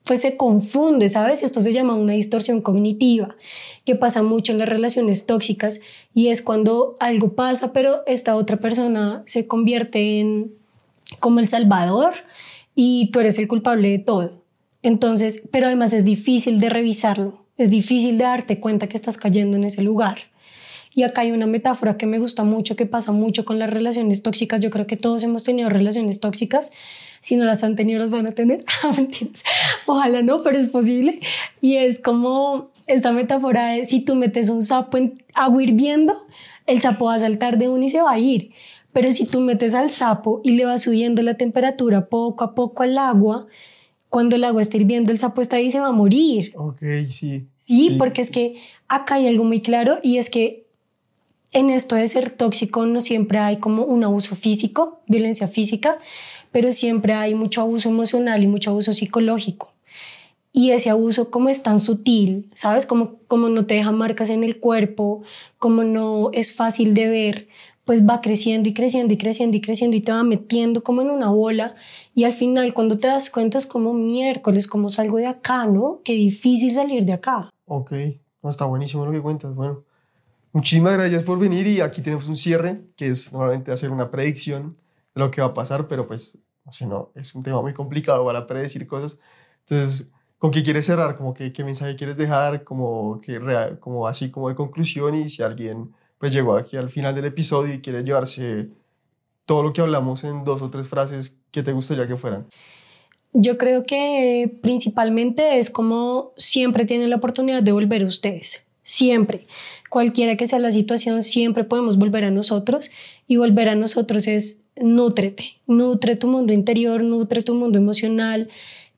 Speaker 3: pues se confunde, ¿sabes? Esto se llama una distorsión cognitiva, que pasa mucho en las relaciones tóxicas y es cuando algo pasa, pero esta otra persona se convierte en como el salvador, y tú eres el culpable de todo. Entonces, pero además es difícil de revisarlo, es difícil de darte cuenta que estás cayendo en ese lugar. Y acá hay una metáfora que me gusta mucho, que pasa mucho con las relaciones tóxicas. Yo creo que todos hemos tenido relaciones tóxicas. Si no las han tenido, las van a tener. Ah, mentiras. Ojalá no, pero es posible. Y es como esta metáfora de si tú metes un sapo en agua hirviendo, el sapo va a saltar de uno y se va a ir. Pero si tú metes al sapo y le vas subiendo la temperatura poco a poco al agua, cuando el agua está hirviendo, el sapo está ahí y se va a morir.
Speaker 2: Ok, sí.
Speaker 3: Sí, sí, porque es que acá hay algo muy claro y es que en esto de ser tóxico no siempre hay como un abuso físico, violencia física, pero siempre hay mucho abuso emocional y mucho abuso psicológico. Y ese abuso como es tan sutil, ¿sabes? Como, como no te deja marcas en el cuerpo, como no es fácil de ver, pues va creciendo y creciendo y creciendo y creciendo y te va metiendo como en una bola y al final cuando te das cuenta es como miércoles, como salgo de acá, ¿no? Qué difícil salir de acá.
Speaker 2: Ok, no, está buenísimo lo que cuentas, bueno. Muchísimas gracias por venir y aquí tenemos un cierre, que es normalmente hacer una predicción de lo que va a pasar, pero pues, no sé, no, es un tema muy complicado para predecir cosas. Entonces, ¿con qué quieres cerrar? Como que, ¿Qué mensaje quieres dejar? Como, que como así como de conclusión y si alguien pues llegó aquí al final del episodio y quiere llevarse todo lo que hablamos en dos o tres frases, ¿qué te gustaría que fueran?
Speaker 3: Yo creo que principalmente es como siempre tienen la oportunidad de volver ustedes siempre. Cualquiera que sea la situación, siempre podemos volver a nosotros y volver a nosotros es nútrete, nutre tu mundo interior, nutre tu mundo emocional,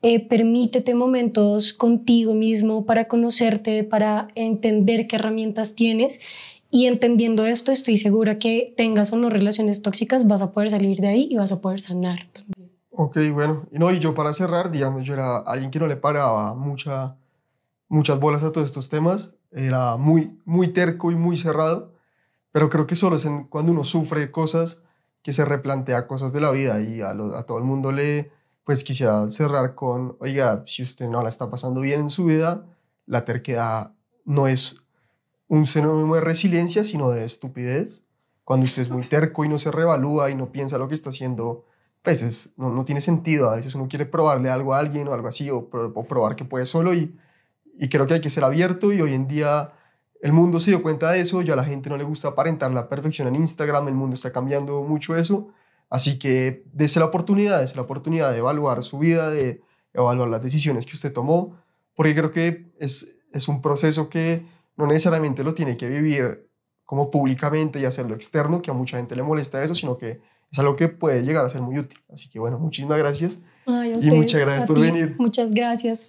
Speaker 3: eh, permítete momentos contigo mismo para conocerte, para entender qué herramientas tienes y entendiendo esto estoy segura que tengas o no relaciones tóxicas vas a poder salir de ahí y vas a poder sanar también.
Speaker 2: Ok, bueno, y no, y yo para cerrar, digamos, yo era alguien que no le paraba mucha, muchas bolas a todos estos temas, era muy, muy terco y muy cerrado, pero creo que solo es cuando uno sufre cosas que se replantea cosas de la vida y a, todo el mundo le, pues quisiera cerrar con, oiga, si usted no la está pasando bien en su vida, la terquedad no es un sinónimo de resiliencia, sino de estupidez. Cuando usted es muy terco y no se revalúa y no piensa lo que está haciendo, pues no, no, tiene sentido. A veces uno quiere probarle algo a alguien o algo así, o, o probar que puede solo y y creo que hay que ser abierto y hoy en día el mundo se dio cuenta de eso, ya a la gente no le gusta aparentar la perfección en Instagram, el mundo está cambiando mucho eso, así que dése la oportunidad, dése la oportunidad de evaluar su vida, de evaluar las decisiones que usted tomó, porque creo que es, es un proceso que no necesariamente lo tiene que vivir como públicamente y hacerlo externo, que a mucha gente le molesta eso, sino que es algo que puede llegar a ser muy útil. Así que bueno, muchísimas gracias.
Speaker 3: y
Speaker 2: muchas gracias por venir.
Speaker 3: Muchas gracias.